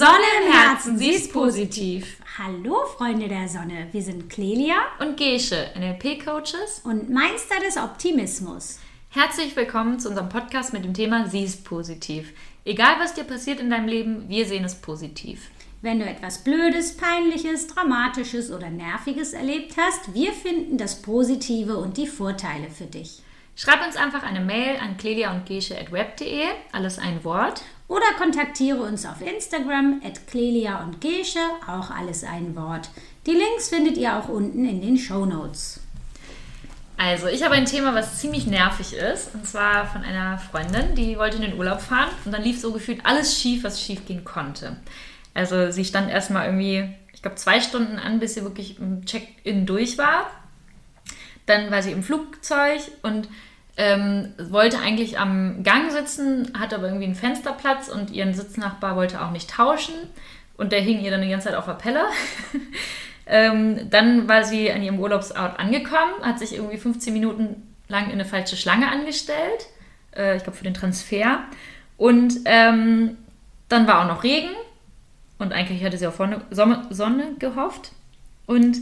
Sonne im Herzen, sie ist positiv. Hallo Freunde der Sonne, wir sind Clelia und Gesche, NLP-Coaches und Meister des Optimismus. Herzlich willkommen zu unserem Podcast mit dem Thema Sie ist positiv. Egal was dir passiert in deinem Leben, wir sehen es positiv. Wenn du etwas Blödes, Peinliches, Dramatisches oder Nerviges erlebt hast, wir finden das Positive und die Vorteile für dich. Schreib uns einfach eine Mail an clelia und alles ein Wort. Oder kontaktiere uns auf Instagram at Clelia und Gesche, auch alles ein Wort. Die Links findet ihr auch unten in den Show Notes. Also, ich habe ein Thema, was ziemlich nervig ist. Und zwar von einer Freundin, die wollte in den Urlaub fahren und dann lief so gefühlt alles schief, was schief gehen konnte. Also, sie stand erstmal irgendwie, ich glaube, zwei Stunden an, bis sie wirklich im Check-in durch war. Dann war sie im Flugzeug und ähm, wollte eigentlich am Gang sitzen, hatte aber irgendwie einen Fensterplatz und ihren Sitznachbar wollte auch nicht tauschen. Und der hing ihr dann die ganze Zeit auf der Pelle. ähm, dann war sie an ihrem Urlaubsort angekommen, hat sich irgendwie 15 Minuten lang in eine falsche Schlange angestellt. Äh, ich glaube für den Transfer. Und ähm, dann war auch noch Regen. Und eigentlich hatte sie auf Sonne, Sonne gehofft. Und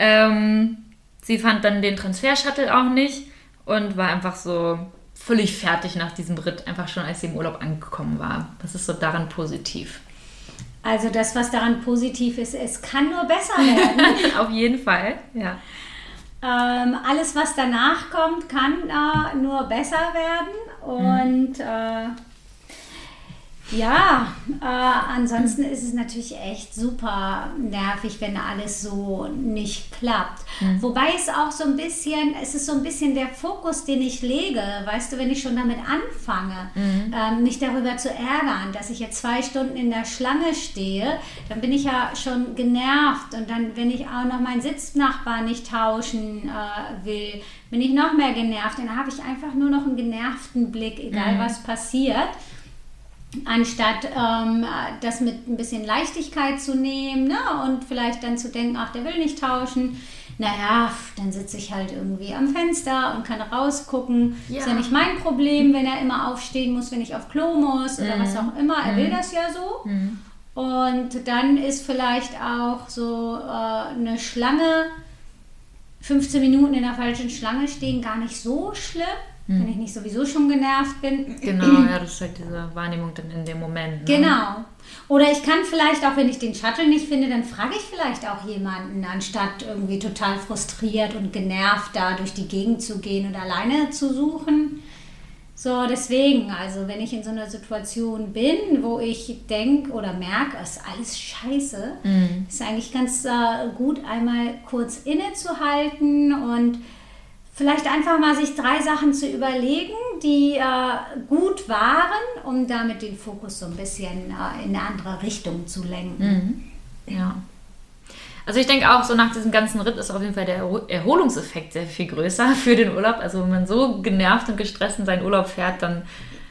ähm, sie fand dann den Transfer-Shuttle auch nicht und war einfach so völlig fertig nach diesem Ritt, einfach schon als sie im Urlaub angekommen war. Das ist so daran positiv. Also das, was daran positiv ist, es kann nur besser werden. Auf jeden Fall, ja. Ähm, alles, was danach kommt, kann äh, nur besser werden. Und mhm. äh, ja, äh, ansonsten ist es natürlich echt super nervig, wenn alles so nicht klappt. Mhm. Wobei es auch so ein bisschen, es ist so ein bisschen der Fokus, den ich lege, weißt du, wenn ich schon damit anfange, mhm. ähm, mich darüber zu ärgern, dass ich jetzt zwei Stunden in der Schlange stehe, dann bin ich ja schon genervt und dann, wenn ich auch noch meinen Sitznachbar nicht tauschen äh, will, bin ich noch mehr genervt. Dann habe ich einfach nur noch einen genervten Blick, egal mhm. was passiert anstatt ähm, das mit ein bisschen Leichtigkeit zu nehmen ne? und vielleicht dann zu denken, ach, der will nicht tauschen. Naja, dann sitze ich halt irgendwie am Fenster und kann rausgucken. Ja. Ist ja nicht mein Problem, wenn er immer aufstehen muss, wenn ich auf Klo muss oder mhm. was auch immer. Er mhm. will das ja so. Mhm. Und dann ist vielleicht auch so äh, eine Schlange, 15 Minuten in der falschen Schlange stehen, gar nicht so schlimm. Wenn ich nicht sowieso schon genervt bin. Genau, ja, das ist halt diese Wahrnehmung dann in dem Moment. Ne? Genau. Oder ich kann vielleicht auch, wenn ich den Shuttle nicht finde, dann frage ich vielleicht auch jemanden, anstatt irgendwie total frustriert und genervt da durch die Gegend zu gehen und alleine zu suchen. So, deswegen, also wenn ich in so einer Situation bin, wo ich denke oder merke, es ist alles scheiße, mhm. ist eigentlich ganz äh, gut, einmal kurz innezuhalten und vielleicht einfach mal sich drei Sachen zu überlegen, die äh, gut waren, um damit den Fokus so ein bisschen äh, in eine andere Richtung zu lenken. Mhm. Ja. Also ich denke auch, so nach diesem ganzen Ritt ist auf jeden Fall der Erholungseffekt sehr viel größer für den Urlaub. Also wenn man so genervt und gestresst in seinen Urlaub fährt, dann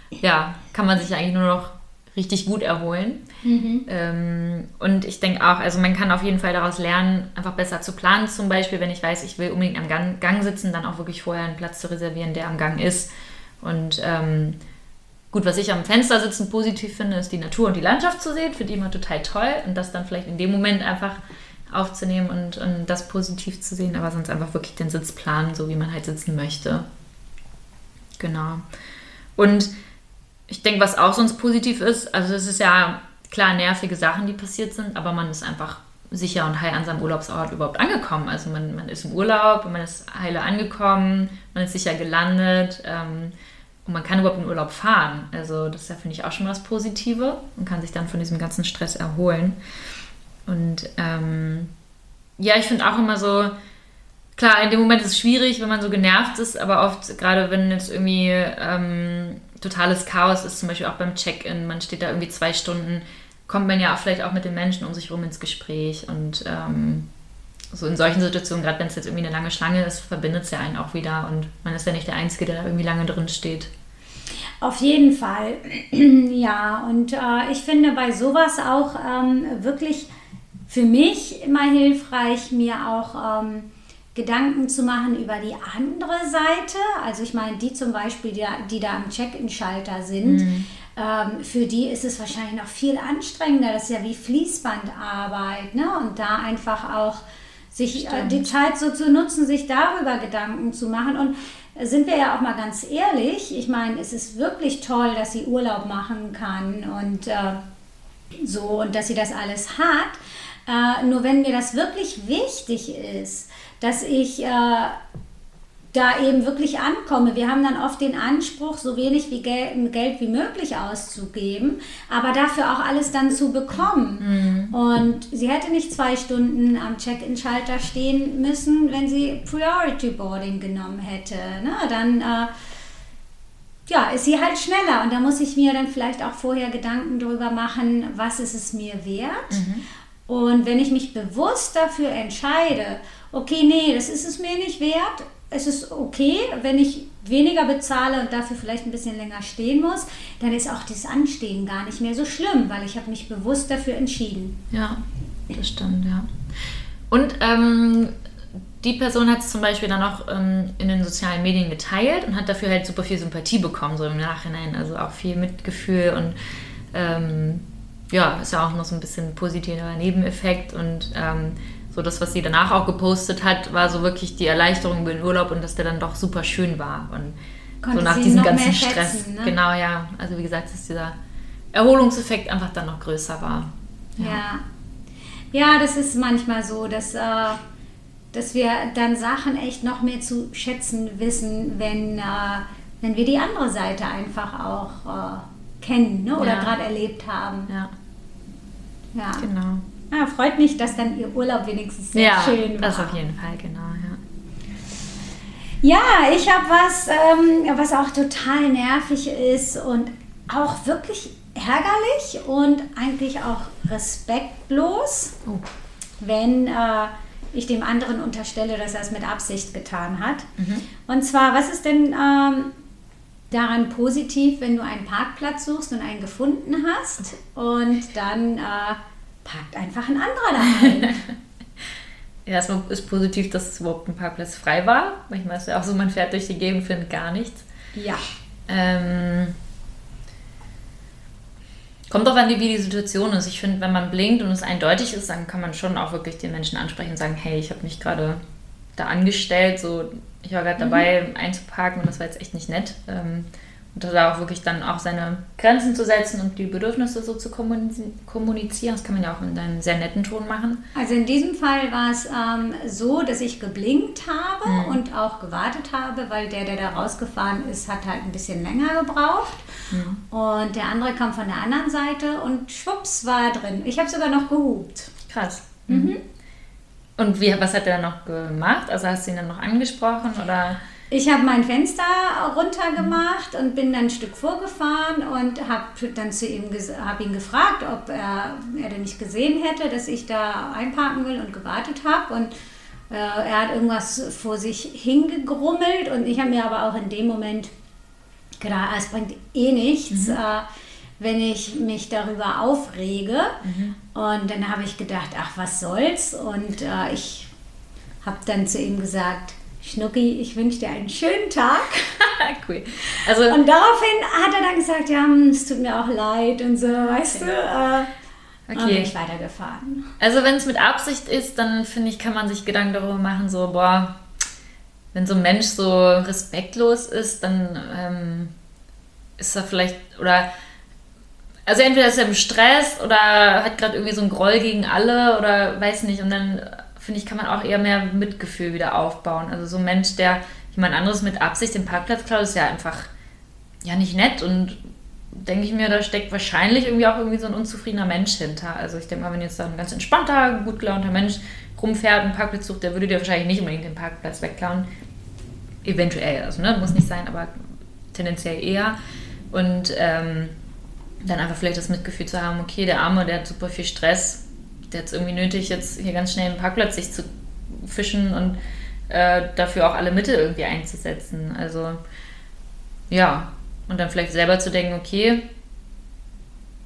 ja, kann man sich eigentlich nur noch richtig gut erholen. Mhm. Ähm, und ich denke auch, also man kann auf jeden Fall daraus lernen, einfach besser zu planen. Zum Beispiel, wenn ich weiß, ich will unbedingt am Gang, Gang sitzen, dann auch wirklich vorher einen Platz zu reservieren, der am Gang ist. Und ähm, gut, was ich am Fenster sitzen positiv finde, ist die Natur und die Landschaft zu sehen, finde ich immer total toll. Und das dann vielleicht in dem Moment einfach aufzunehmen und, und das positiv zu sehen, aber sonst einfach wirklich den Sitz planen, so wie man halt sitzen möchte. Genau. Und ich denke, was auch sonst positiv ist, also es ist ja klar nervige Sachen, die passiert sind, aber man ist einfach sicher und heil an seinem Urlaubsort überhaupt angekommen. Also man, man ist im Urlaub, man ist heile angekommen, man ist sicher gelandet ähm, und man kann überhaupt in Urlaub fahren. Also das ist ja, finde ich, auch schon was Positives und kann sich dann von diesem ganzen Stress erholen. Und ähm, ja, ich finde auch immer so, klar, in dem Moment ist es schwierig, wenn man so genervt ist, aber oft, gerade wenn jetzt irgendwie ähm, totales Chaos ist, zum Beispiel auch beim Check-in. Man steht da irgendwie zwei Stunden, kommt man ja auch vielleicht auch mit den Menschen um sich herum ins Gespräch. Und ähm, so in solchen Situationen, gerade wenn es jetzt irgendwie eine lange Schlange ist, verbindet es ja einen auch wieder. Und man ist ja nicht der Einzige, der da irgendwie lange drin steht. Auf jeden Fall, ja. Und äh, ich finde bei sowas auch ähm, wirklich für mich immer hilfreich, mir auch ähm, Gedanken zu machen über die andere Seite. Also ich meine, die zum Beispiel, die, die da am Check-in-Schalter sind. Mhm. ähm, für die ist es wahrscheinlich noch viel anstrengender. Das ist ja wie Fließbandarbeit. Ne? Und da einfach auch sich äh, die Zeit so zu nutzen, sich darüber Gedanken zu machen. Und sind wir ja auch mal ganz ehrlich, ich meine, es ist wirklich toll, dass sie Urlaub machen kann und äh, so und dass sie das alles hat. Äh, nur wenn mir das wirklich wichtig ist, dass ich äh, da eben wirklich ankomme. Wir haben dann oft den Anspruch, so wenig wie Geld, Geld wie möglich auszugeben, aber dafür auch alles dann zu bekommen. Mhm. Und sie hätte nicht zwei Stunden am Check-in-Schalter stehen müssen, wenn sie Priority Boarding genommen hätte. Ne? Dann äh, ja, ist sie halt schneller und da muss ich mir dann vielleicht auch vorher Gedanken darüber machen, was ist es mir wert. Mhm. Und wenn ich mich bewusst dafür entscheide, okay, nee, das ist es mir nicht wert, es ist okay, wenn ich weniger bezahle und dafür vielleicht ein bisschen länger stehen muss, dann ist auch das Anstehen gar nicht mehr so schlimm, weil ich habe mich bewusst dafür entschieden. Ja, das stimmt, ja. Und ähm, die Person hat es zum Beispiel dann auch ähm, in den sozialen Medien geteilt und hat dafür halt super viel Sympathie bekommen, so im Nachhinein. Also auch viel Mitgefühl und ähm, ja, ist ja auch noch so ein bisschen positiver Nebeneffekt und ähm, so das, was sie danach auch gepostet hat, war so wirklich die Erleichterung über den Urlaub und dass der dann doch super schön war. Und Konnte so nach diesem ganzen Stress. Schätzen, ne? Genau, ja. Also wie gesagt, dass dieser Erholungseffekt einfach dann noch größer war. Ja. Ja, ja das ist manchmal so, dass, äh, dass wir dann Sachen echt noch mehr zu schätzen wissen, wenn, äh, wenn wir die andere Seite einfach auch äh, kennen ne? oder ja. gerade erlebt haben. Ja. Ja. Genau. Ah, freut mich, dass dann Ihr Urlaub wenigstens sehr ja, schön war. das auf jeden Fall, genau, ja. Ja, ich habe was, ähm, was auch total nervig ist und auch wirklich ärgerlich und eigentlich auch respektlos, oh. wenn äh, ich dem anderen unterstelle, dass er es mit Absicht getan hat. Mhm. Und zwar, was ist denn ähm, daran positiv, wenn du einen Parkplatz suchst und einen gefunden hast und dann... Äh, parkt einfach ein anderer da rein. ja, erstmal ist positiv, dass es überhaupt ein Parkplatz frei war. Manchmal ist es ja auch so, man fährt durch die Gegend, findet gar nichts. Ja. Ähm, kommt auch an, wie die Situation ist. Ich finde, wenn man blinkt und es eindeutig ist, dann kann man schon auch wirklich den Menschen ansprechen und sagen, hey, ich habe mich gerade da angestellt, so ich war gerade mhm. dabei einzuparken und das war jetzt echt nicht nett. Ähm, da auch wirklich dann auch seine Grenzen zu setzen und die Bedürfnisse so zu kommunizieren. Das kann man ja auch in einem sehr netten Ton machen. Also in diesem Fall war es ähm, so, dass ich geblinkt habe mhm. und auch gewartet habe, weil der, der da rausgefahren ist, hat halt ein bisschen länger gebraucht. Mhm. Und der andere kam von der anderen Seite und schwupps war er drin. Ich habe sogar noch gehupt. Krass. Mhm. mhm. Und wie, was hat er dann noch gemacht? Also hast du ihn dann noch angesprochen oder? Ich habe mein Fenster runtergemacht und bin dann ein Stück vorgefahren und habe dann zu ihm hab ihn gefragt, ob er, er denn nicht gesehen hätte, dass ich da einparken will und gewartet habe. Und äh, er hat irgendwas vor sich hingegrummelt und ich habe mir aber auch in dem Moment gedacht, ah, es bringt eh nichts. Mhm. Äh, wenn ich mich darüber aufrege. Mhm. Und dann habe ich gedacht, ach, was soll's? Und äh, ich habe dann zu ihm gesagt, Schnucki, ich wünsche dir einen schönen Tag. cool. Also, und daraufhin hat er dann gesagt, ja, hm, es tut mir auch leid und so, weißt okay. du. Äh, okay. Und bin ich weitergefahren. Also wenn es mit Absicht ist, dann finde ich, kann man sich Gedanken darüber machen, so, boah, wenn so ein Mensch so respektlos ist, dann ähm, ist er vielleicht, oder also entweder ist er im Stress oder hat gerade irgendwie so einen Groll gegen alle oder weiß nicht und dann finde ich, kann man auch eher mehr Mitgefühl wieder aufbauen. Also so ein Mensch, der jemand anderes mit Absicht den Parkplatz klaut, ist ja einfach ja nicht nett und denke ich mir, da steckt wahrscheinlich irgendwie auch irgendwie so ein unzufriedener Mensch hinter. Also ich denke mal, wenn jetzt da ein ganz entspannter, gut gelaunter Mensch rumfährt und Parkplatz sucht, der würde dir wahrscheinlich nicht unbedingt den Parkplatz wegklauen. Eventuell, also ne, muss nicht sein, aber tendenziell eher. Und ähm, dann einfach vielleicht das Mitgefühl zu haben, okay, der Arme, der hat super viel Stress, es irgendwie nötig, jetzt hier ganz schnell einen Parkplatz sich zu fischen und äh, dafür auch alle Mittel irgendwie einzusetzen. Also ja, und dann vielleicht selber zu denken, okay,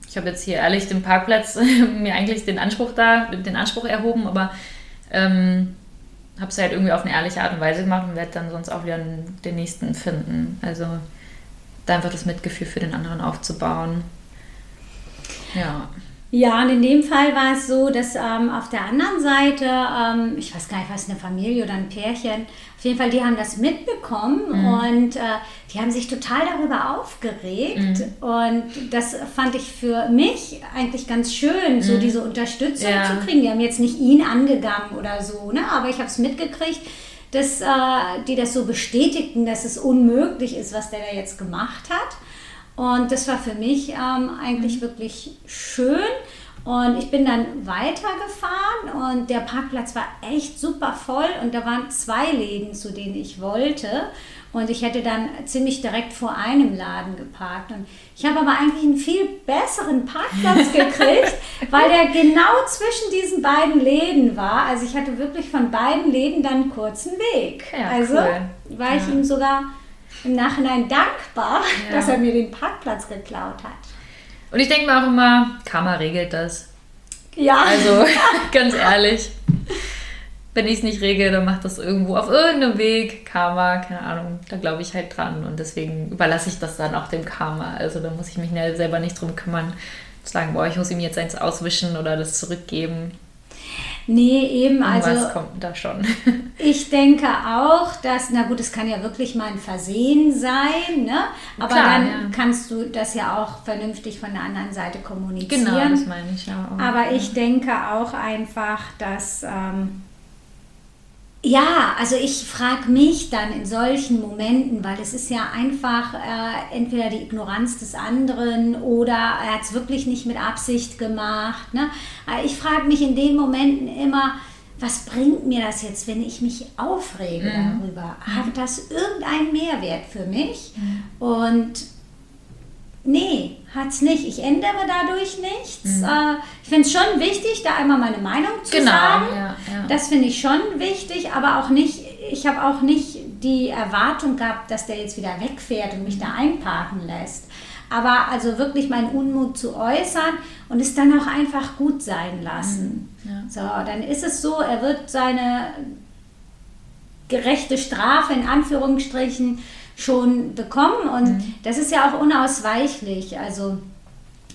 ich habe jetzt hier ehrlich den Parkplatz mir eigentlich den Anspruch da, den Anspruch erhoben, aber ähm, habe es halt irgendwie auf eine ehrliche Art und Weise gemacht und werde dann sonst auch wieder den nächsten finden. Also da einfach das Mitgefühl für den anderen aufzubauen. Ja. Ja, und in dem Fall war es so, dass ähm, auf der anderen Seite, ähm, ich weiß gar nicht, was eine Familie oder ein Pärchen, auf jeden Fall, die haben das mitbekommen mhm. und äh, die haben sich total darüber aufgeregt. Mhm. Und das fand ich für mich eigentlich ganz schön, so mhm. diese Unterstützung ja. zu kriegen. Die haben jetzt nicht ihn angegangen oder so, ne? aber ich habe es mitgekriegt, dass äh, die das so bestätigten, dass es unmöglich ist, was der da jetzt gemacht hat. Und das war für mich ähm, eigentlich mhm. wirklich schön. Und ich bin dann weitergefahren und der Parkplatz war echt super voll und da waren zwei Läden, zu denen ich wollte. Und ich hätte dann ziemlich direkt vor einem Laden geparkt. Und ich habe aber eigentlich einen viel besseren Parkplatz gekriegt, weil der genau zwischen diesen beiden Läden war. Also ich hatte wirklich von beiden Läden dann einen kurzen Weg. Ja, also cool. war ich ja. ihm sogar im Nachhinein dankbar, ja. dass er mir den Parkplatz geklaut hat. Und ich denke mir auch immer, Karma regelt das. Ja. Also, ganz ehrlich. Wenn ich es nicht regel, dann macht das irgendwo auf irgendeinem Weg Karma, keine Ahnung, da glaube ich halt dran. Und deswegen überlasse ich das dann auch dem Karma. Also da muss ich mich selber nicht drum kümmern, zu sagen, boah, ich muss ihm jetzt eins auswischen oder das zurückgeben. Nee, eben, also. Was kommt da schon? ich denke auch, dass, na gut, es kann ja wirklich mal ein Versehen sein, ne? Aber Klar, dann ja. kannst du das ja auch vernünftig von der anderen Seite kommunizieren. Genau, das meine ich ja auch. Aber ich denke auch einfach, dass. Ähm, ja, also ich frage mich dann in solchen Momenten, weil es ist ja einfach äh, entweder die Ignoranz des anderen oder er hat es wirklich nicht mit Absicht gemacht. Ne? Ich frage mich in den Momenten immer, was bringt mir das jetzt, wenn ich mich aufrege mhm. darüber? Hat das irgendeinen Mehrwert für mich? Mhm. Und Nee, hat es nicht. Ich ändere dadurch nichts. Mhm. Äh, ich finde es schon wichtig, da einmal meine Meinung zu genau, sagen. Ja, ja. Das finde ich schon wichtig, aber auch nicht, ich habe auch nicht die Erwartung gehabt, dass der jetzt wieder wegfährt und mich da einparken lässt. Aber also wirklich meinen Unmut zu äußern und es dann auch einfach gut sein lassen. Mhm. Ja. So, dann ist es so, er wird seine gerechte Strafe in Anführungsstrichen schon bekommen und mhm. das ist ja auch unausweichlich. Also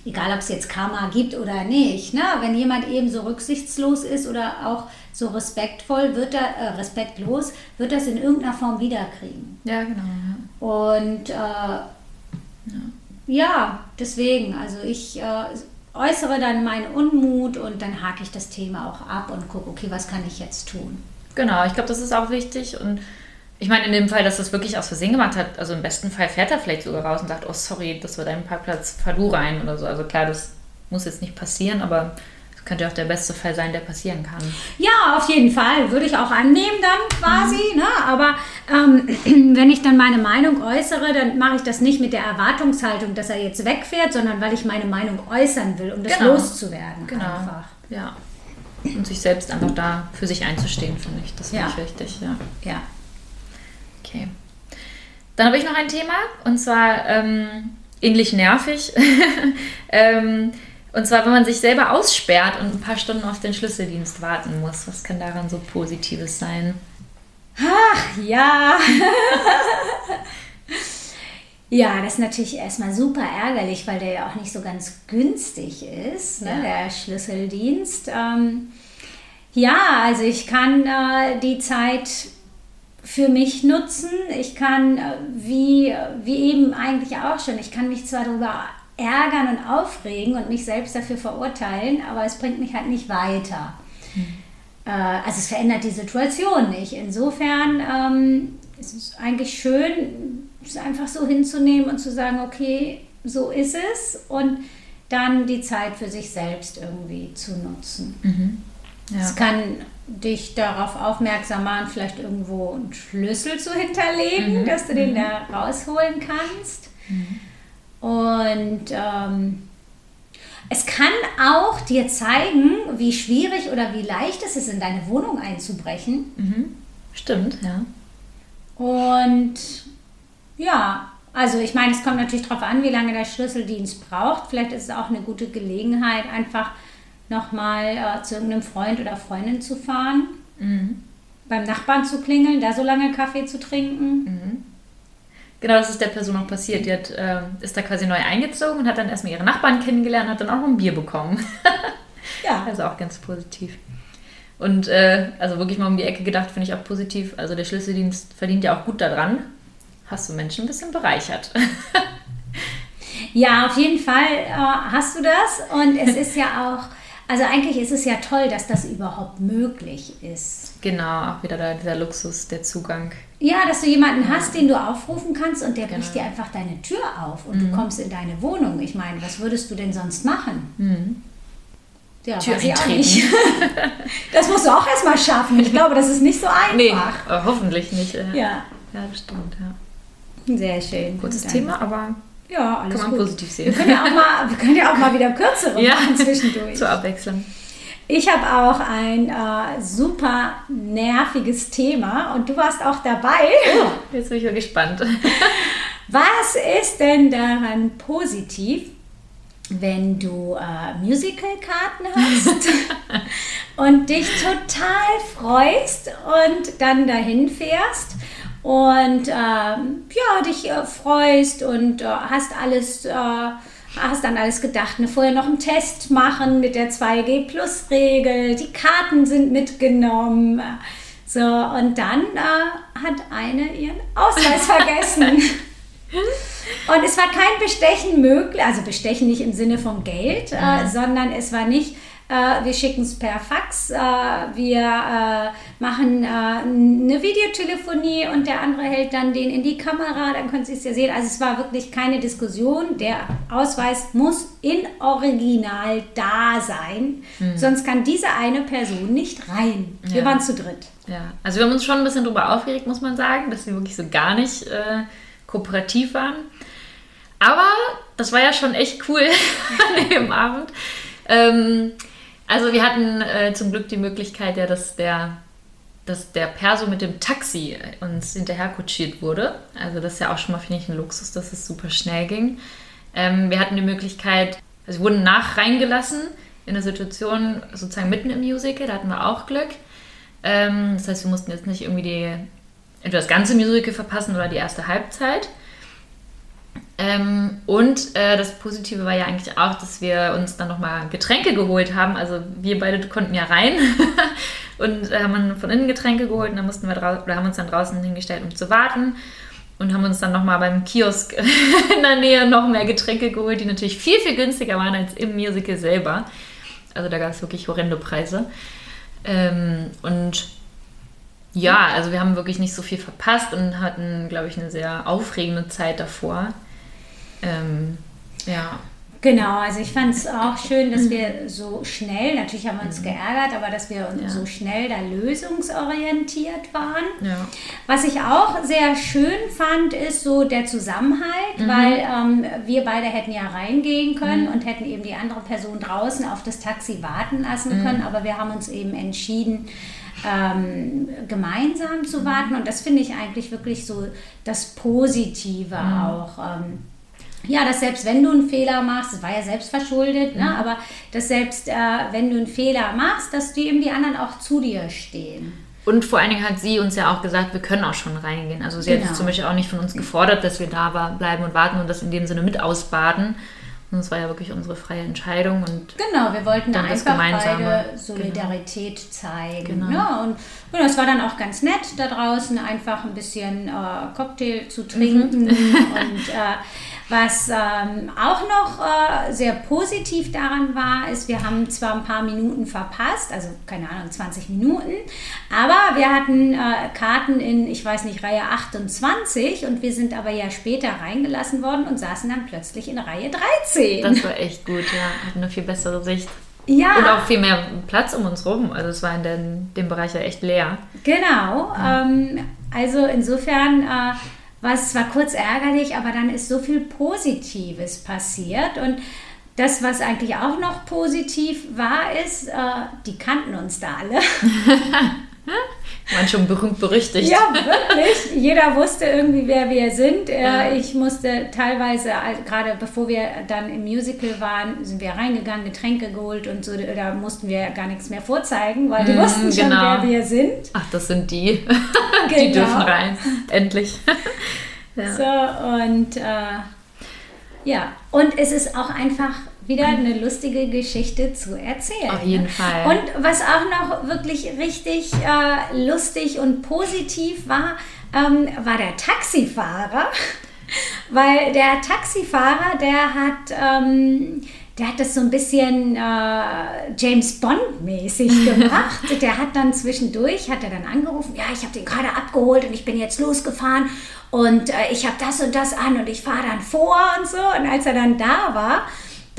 egal, ob es jetzt Karma gibt oder nicht, ne? wenn jemand eben so rücksichtslos ist oder auch so respektvoll, wird er, äh, respektlos, wird das in irgendeiner Form wiederkriegen. Ja, genau. Ja. Und äh, ja. ja. deswegen, also ich äh, äußere dann meinen Unmut und dann hake ich das Thema auch ab und gucke, okay, was kann ich jetzt tun? Genau, ich glaube, das ist auch wichtig und ich meine, in dem Fall, dass das wirklich aus Versehen gemacht hat, also im besten Fall fährt er vielleicht sogar raus und sagt, oh sorry, das war dein Parkplatz, fahr du rein oder so. Also klar, das muss jetzt nicht passieren, aber es könnte auch der beste Fall sein, der passieren kann. Ja, auf jeden Fall. Würde ich auch annehmen dann quasi. Mhm. Ne? Aber ähm, wenn ich dann meine Meinung äußere, dann mache ich das nicht mit der Erwartungshaltung, dass er jetzt wegfährt, sondern weil ich meine Meinung äußern will, um das genau. loszuwerden. Genau. Einfach. Ja. Und sich selbst einfach da für sich einzustehen, finde ich. Das finde ja. ich wichtig. Ja. ja. Okay. Dann habe ich noch ein Thema und zwar ähm, ähnlich nervig. ähm, und zwar, wenn man sich selber aussperrt und ein paar Stunden auf den Schlüsseldienst warten muss. Was kann daran so Positives sein? Ach ja. ja, das ist natürlich erstmal super ärgerlich, weil der ja auch nicht so ganz günstig ist, ne, ja. der Schlüsseldienst. Ähm, ja, also ich kann äh, die Zeit für mich nutzen. Ich kann, äh, wie, wie eben eigentlich auch schon, ich kann mich zwar darüber ärgern und aufregen und mich selbst dafür verurteilen, aber es bringt mich halt nicht weiter. Mhm. also es verändert die Situation nicht. Insofern ähm, ist es eigentlich schön, es einfach so hinzunehmen und zu sagen, okay, so ist es und dann die Zeit für sich selbst irgendwie zu nutzen. Mhm. Ja. Es kann dich darauf aufmerksam machen, vielleicht irgendwo einen Schlüssel zu hinterlegen, mhm. dass du den mhm. da rausholen kannst. Mhm. Und ähm, es kann auch dir zeigen, wie schwierig oder wie leicht es ist, in deine Wohnung einzubrechen. Mhm. Stimmt, ja. Und ja, also ich meine, es kommt natürlich darauf an, wie lange der Schlüsseldienst braucht. Vielleicht ist es auch eine gute Gelegenheit, einfach nochmal äh, zu irgendeinem Freund oder Freundin zu fahren, mhm. beim Nachbarn zu klingeln, da so lange Kaffee zu trinken. Mhm. Genau, das ist der Person auch passiert. Die hat, äh, ist da quasi neu eingezogen und hat dann erstmal ihre Nachbarn kennengelernt und hat dann auch noch ein Bier bekommen. ja. Also auch ganz positiv. Und äh, also wirklich mal um die Ecke gedacht, finde ich auch positiv. Also der Schlüsseldienst verdient ja auch gut daran. Hast du Menschen ein bisschen bereichert. ja, auf jeden Fall äh, hast du das. Und es ist ja auch, also eigentlich ist es ja toll, dass das überhaupt möglich ist. Genau, auch wieder da dieser Luxus, der Zugang. Ja, dass du jemanden hast, den du aufrufen kannst und der genau. bricht dir einfach deine Tür auf und mhm. du kommst in deine Wohnung. Ich meine, was würdest du denn sonst machen? Mhm. Ja, Tür weiß auch nicht. das musst du auch erstmal schaffen. Ich glaube, das ist nicht so einfach. Nee, äh, hoffentlich nicht. Ja. ja. Ja, das stimmt, ja. Sehr schön. Kurzes Thema, aber ja, alles kann man gut. positiv sehen. Wir können ja auch mal, wir können ja auch mal wieder kürzere ja, machen zwischendurch. Zur Abwechslung. Ich habe auch ein äh, super nerviges Thema und du warst auch dabei. Oh, jetzt bin ich mal gespannt. Was ist denn daran positiv, wenn du äh, Musicalkarten hast und dich total freust und dann dahin fährst und ähm, ja, dich äh, freust und äh, hast alles, äh, hast dann alles gedacht, ne, vorher noch einen Test machen mit der 2G Plus Regel, die Karten sind mitgenommen. So, und dann äh, hat eine ihren Ausweis vergessen. Und es war kein Bestechen möglich, also Bestechen nicht im Sinne von Geld, äh, sondern es war nicht, äh, wir schicken es per Fax, äh, wir äh, machen äh, eine Videotelefonie und der andere hält dann den in die Kamera, dann können Sie es ja sehen. Also es war wirklich keine Diskussion. Der Ausweis muss in Original da sein, mhm. sonst kann diese eine Person nicht rein. Wir ja. waren zu dritt. Ja, also wir haben uns schon ein bisschen darüber aufgeregt, muss man sagen, dass sie wirklich so gar nicht äh, kooperativ waren. Aber das war ja schon echt cool an dem Abend. Ähm, also wir hatten äh, zum Glück die Möglichkeit, ja, dass der, dass der Perso mit dem Taxi uns hinterher kutschiert wurde. Also das ist ja auch schon mal, finde ich, ein Luxus, dass es super schnell ging. Ähm, wir hatten die Möglichkeit, also wir wurden nach reingelassen in eine Situation sozusagen mitten im Musical, da hatten wir auch Glück. Ähm, das heißt, wir mussten jetzt nicht irgendwie die entweder das ganze Musical verpassen oder die erste Halbzeit. Ähm, und äh, das Positive war ja eigentlich auch, dass wir uns dann nochmal Getränke geholt haben. Also wir beide konnten ja rein und äh, haben von innen Getränke geholt und dann mussten wir oder haben uns dann draußen hingestellt, um zu warten. Und haben uns dann nochmal beim Kiosk in der Nähe noch mehr Getränke geholt, die natürlich viel, viel günstiger waren als im Musical selber. Also da gab es wirklich horrende Preise. Ähm, und ja, also wir haben wirklich nicht so viel verpasst und hatten, glaube ich, eine sehr aufregende Zeit davor. Ähm, ja. Genau, also ich fand es auch schön, dass wir so schnell, natürlich haben wir uns mhm. geärgert, aber dass wir ja. so schnell da lösungsorientiert waren. Ja. Was ich auch sehr schön fand, ist so der Zusammenhalt, mhm. weil ähm, wir beide hätten ja reingehen können mhm. und hätten eben die andere Person draußen auf das Taxi warten lassen mhm. können, aber wir haben uns eben entschieden, ähm, gemeinsam zu warten. Und das finde ich eigentlich wirklich so das Positive mhm. auch. Ähm, ja, dass selbst wenn du einen Fehler machst, das war ja selbst verschuldet, ne, mhm. ne, aber dass selbst äh, wenn du einen Fehler machst, dass die eben die anderen auch zu dir stehen. Und vor allen Dingen hat sie uns ja auch gesagt, wir können auch schon reingehen. Also sie genau. hat zum Beispiel auch nicht von uns gefordert, dass wir da bleiben und warten und das in dem Sinne mit ausbaden, und es war ja wirklich unsere freie Entscheidung. Und genau, wir wollten da einfach beide. Solidarität genau. zeigen. Genau. Ja, und genau, es war dann auch ganz nett da draußen, einfach ein bisschen äh, Cocktail zu trinken. Mhm. und äh, was ähm, auch noch äh, sehr positiv daran war, ist, wir haben zwar ein paar Minuten verpasst, also keine Ahnung, 20 Minuten, aber wir hatten äh, Karten in, ich weiß nicht, Reihe 28 und wir sind aber ja später reingelassen worden und saßen dann plötzlich in Reihe 13. Das war echt gut, ja. Hatten eine viel bessere Sicht. Ja. Und auch viel mehr Platz um uns rum. Also es war in den, dem Bereich ja echt leer. Genau. Ja. Ähm, also insofern äh, war es zwar kurz ärgerlich, aber dann ist so viel Positives passiert und das, was eigentlich auch noch positiv war, ist, äh, die kannten uns da alle. waren schon berühmt berüchtigt. Ja, wirklich. Jeder wusste irgendwie, wer wir sind. Äh, ja. Ich musste teilweise, gerade bevor wir dann im Musical waren, sind wir reingegangen, Getränke geholt und so, da mussten wir gar nichts mehr vorzeigen, weil die mm, wussten schon, genau. wer wir sind. Ach, das sind die. Genau. Die dürfen rein. Endlich. Ja. So, und äh, ja, und es ist auch einfach wieder eine lustige Geschichte zu erzählen. Auf jeden Fall. Und was auch noch wirklich richtig äh, lustig und positiv war, ähm, war der Taxifahrer. Weil der Taxifahrer, der hat, ähm, der hat das so ein bisschen äh, James Bond-mäßig gemacht. der hat dann zwischendurch, hat er dann angerufen, ja, ich habe den gerade abgeholt und ich bin jetzt losgefahren und äh, ich habe das und das an und ich fahre dann vor und so. Und als er dann da war,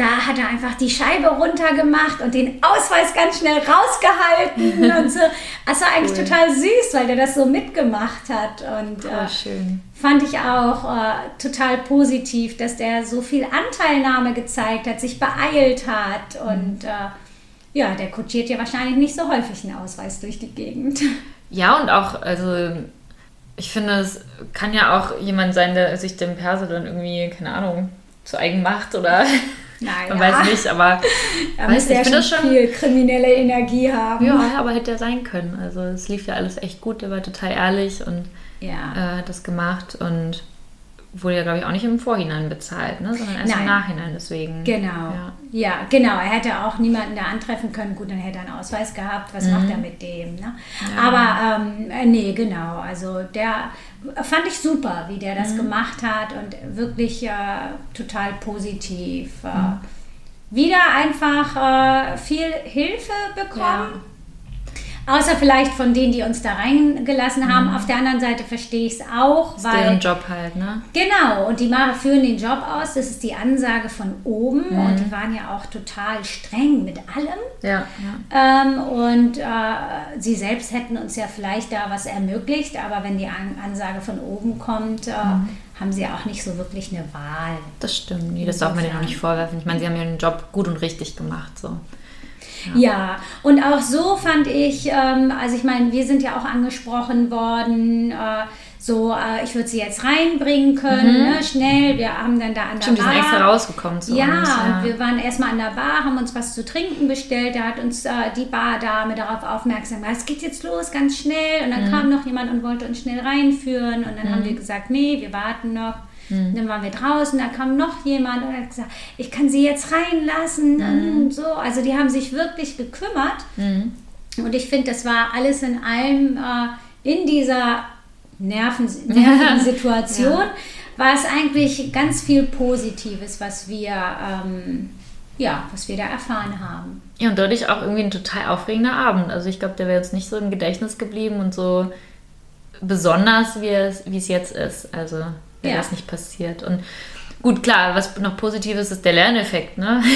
da hat er einfach die Scheibe runtergemacht und den Ausweis ganz schnell rausgehalten und so. Das war eigentlich cool. total süß, weil der das so mitgemacht hat. Und oh, schön. fand ich auch äh, total positiv, dass der so viel Anteilnahme gezeigt hat, sich beeilt hat. Mhm. Und äh, ja, der kutschiert ja wahrscheinlich nicht so häufig einen Ausweis durch die Gegend. Ja, und auch, also ich finde, es kann ja auch jemand sein, der sich dem Perso dann irgendwie, keine Ahnung, zu eigen macht oder Nein, man weiß nicht, aber er weiß nicht, ja schon viel kriminelle Energie haben. Ja, aber hätte er sein können. Also es lief ja alles echt gut, der war total ehrlich und ja. äh, hat das gemacht und wurde ja, glaube ich, auch nicht im Vorhinein bezahlt, ne? sondern erst Nein. im Nachhinein. Deswegen. Genau. Ja. ja. genau. Er hätte auch niemanden da antreffen können. Gut, dann hätte er einen Ausweis gehabt. Was mhm. macht er mit dem? Ne? Ja. Aber ähm, äh, nee, genau. Also der fand ich super, wie der das mhm. gemacht hat und wirklich äh, total positiv. Äh, mhm. Wieder einfach äh, viel Hilfe bekommen. Außer vielleicht von denen, die uns da reingelassen haben. Mhm. Auf der anderen Seite verstehe ich es auch. Das ist weil, deren Job halt, ne? Genau, und die führen den Job aus. Das ist die Ansage von oben. Mhm. Und die waren ja auch total streng mit allem. Ja. ja. Ähm, und äh, sie selbst hätten uns ja vielleicht da was ermöglicht. Aber wenn die An Ansage von oben kommt, äh, mhm. haben sie auch nicht so wirklich eine Wahl. Das stimmt. Nee, das darf man denen auch nicht vorwerfen. Ich meine, sie haben ihren Job gut und richtig gemacht. So. Ja. und auch so fand ich, ähm, also ich meine, wir sind ja auch angesprochen worden, äh, so, äh, ich würde sie jetzt reinbringen können, mhm. ne, schnell. Wir haben dann da an der Stimmt, Bar. Wir sind extra rausgekommen zu ja, uns. Ja, wir waren erstmal an der Bar, haben uns was zu trinken bestellt. Da hat uns äh, die Bardame darauf aufmerksam gemacht, es geht jetzt los, ganz schnell. Und dann mhm. kam noch jemand und wollte uns schnell reinführen. Und dann mhm. haben wir gesagt, nee, wir warten noch. Mhm. Dann waren wir draußen, da kam noch jemand und hat gesagt, ich kann sie jetzt reinlassen mhm. und so. Also die haben sich wirklich gekümmert. Mhm. Und ich finde, das war alles in allem äh, in dieser Nerven, nervigen Situation, ja. war es eigentlich ganz viel Positives, was wir, ähm, ja, was wir da erfahren haben. Ja, und dadurch auch irgendwie ein total aufregender Abend. Also ich glaube, der wäre jetzt nicht so im Gedächtnis geblieben und so besonders, wie es, wie es jetzt ist. Also wäre ja. das nicht passiert. Und gut, klar, was noch positiv ist, ist der Lerneffekt. Ne?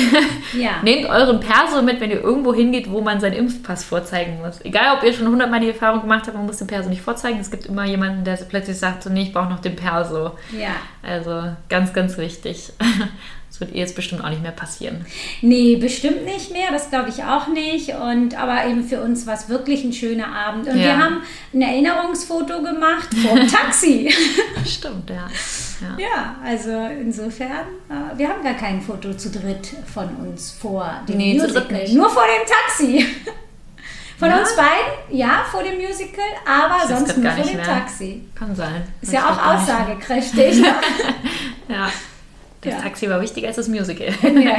Ja. Nehmt euren Perso mit, wenn ihr irgendwo hingeht, wo man seinen Impfpass vorzeigen muss. Egal, ob ihr schon hundertmal die Erfahrung gemacht habt, man muss den Perso nicht vorzeigen. Es gibt immer jemanden, der plötzlich sagt, so, nee, ich brauche noch den Perso. Ja. Also ganz, ganz wichtig. Das wird eh jetzt bestimmt auch nicht mehr passieren. Nee, bestimmt nicht mehr, das glaube ich auch nicht. Und, aber eben für uns war es wirklich ein schöner Abend. Und ja. wir haben ein Erinnerungsfoto gemacht vom Taxi. Stimmt, ja. ja. Ja, also insofern, äh, wir haben gar kein Foto zu dritt von uns vor dem nee, Musical. Nur vor dem Taxi. Von ja? uns beiden, ja, vor dem Musical, aber sonst nur vor dem mehr. Taxi. Kann sein. Ist ja auch aussagekräftig. ja. Das ja. Taxi war wichtiger als das Musical. Ja, ja,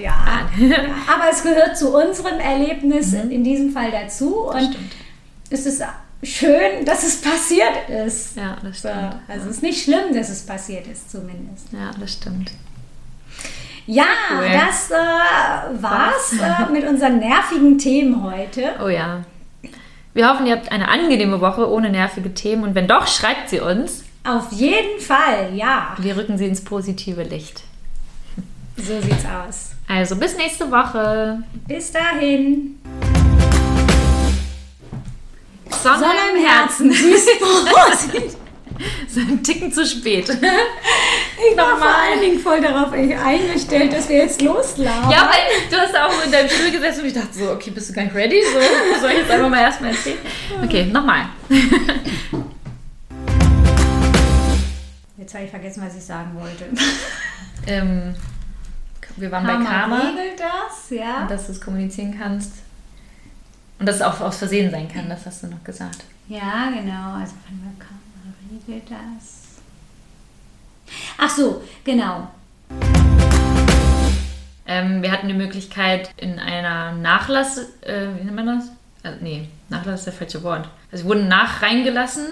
ja. ja. Aber es gehört zu unserem Erlebnis mhm. in diesem Fall dazu. Das und stimmt. es ist schön, dass es passiert ist. Ja, das stimmt. Also es ist nicht schlimm, dass es passiert ist, zumindest. Ja, das stimmt. Ja, cool. das äh, war's äh, mit unseren nervigen Themen heute. Oh ja. Wir hoffen, ihr habt eine angenehme Woche ohne nervige Themen und wenn doch, schreibt sie uns. Auf jeden Fall, ja. Wir rücken sie ins positive Licht. So sieht's aus. Also bis nächste Woche. Bis dahin. Sonne, Sonne im Herzen. Süß so ein Ticken zu spät. Ich war vor allen Dingen voll darauf eingestellt, dass wir jetzt loslaufen. Ja, weil du hast auch in deinem Stuhl gesessen und ich dachte so, okay, bist du gar nicht ready? So, soll ich jetzt einfach mal erstmal erzählen? Okay, nochmal. Jetzt habe ich vergessen, was ich sagen wollte. Ähm, wir waren Karma bei Karma. regelt das, ja. Und dass du es kommunizieren kannst. Und dass es auch aus Versehen sein kann, das hast du noch gesagt. Ja, genau. Also Karma regelt das. Ach so, genau. Ähm, wir hatten die Möglichkeit in einer Nachlass, äh, wie nennt man das? Äh, nee, Nachlass ist der falsche Wort. Also wir wurden nach reingelassen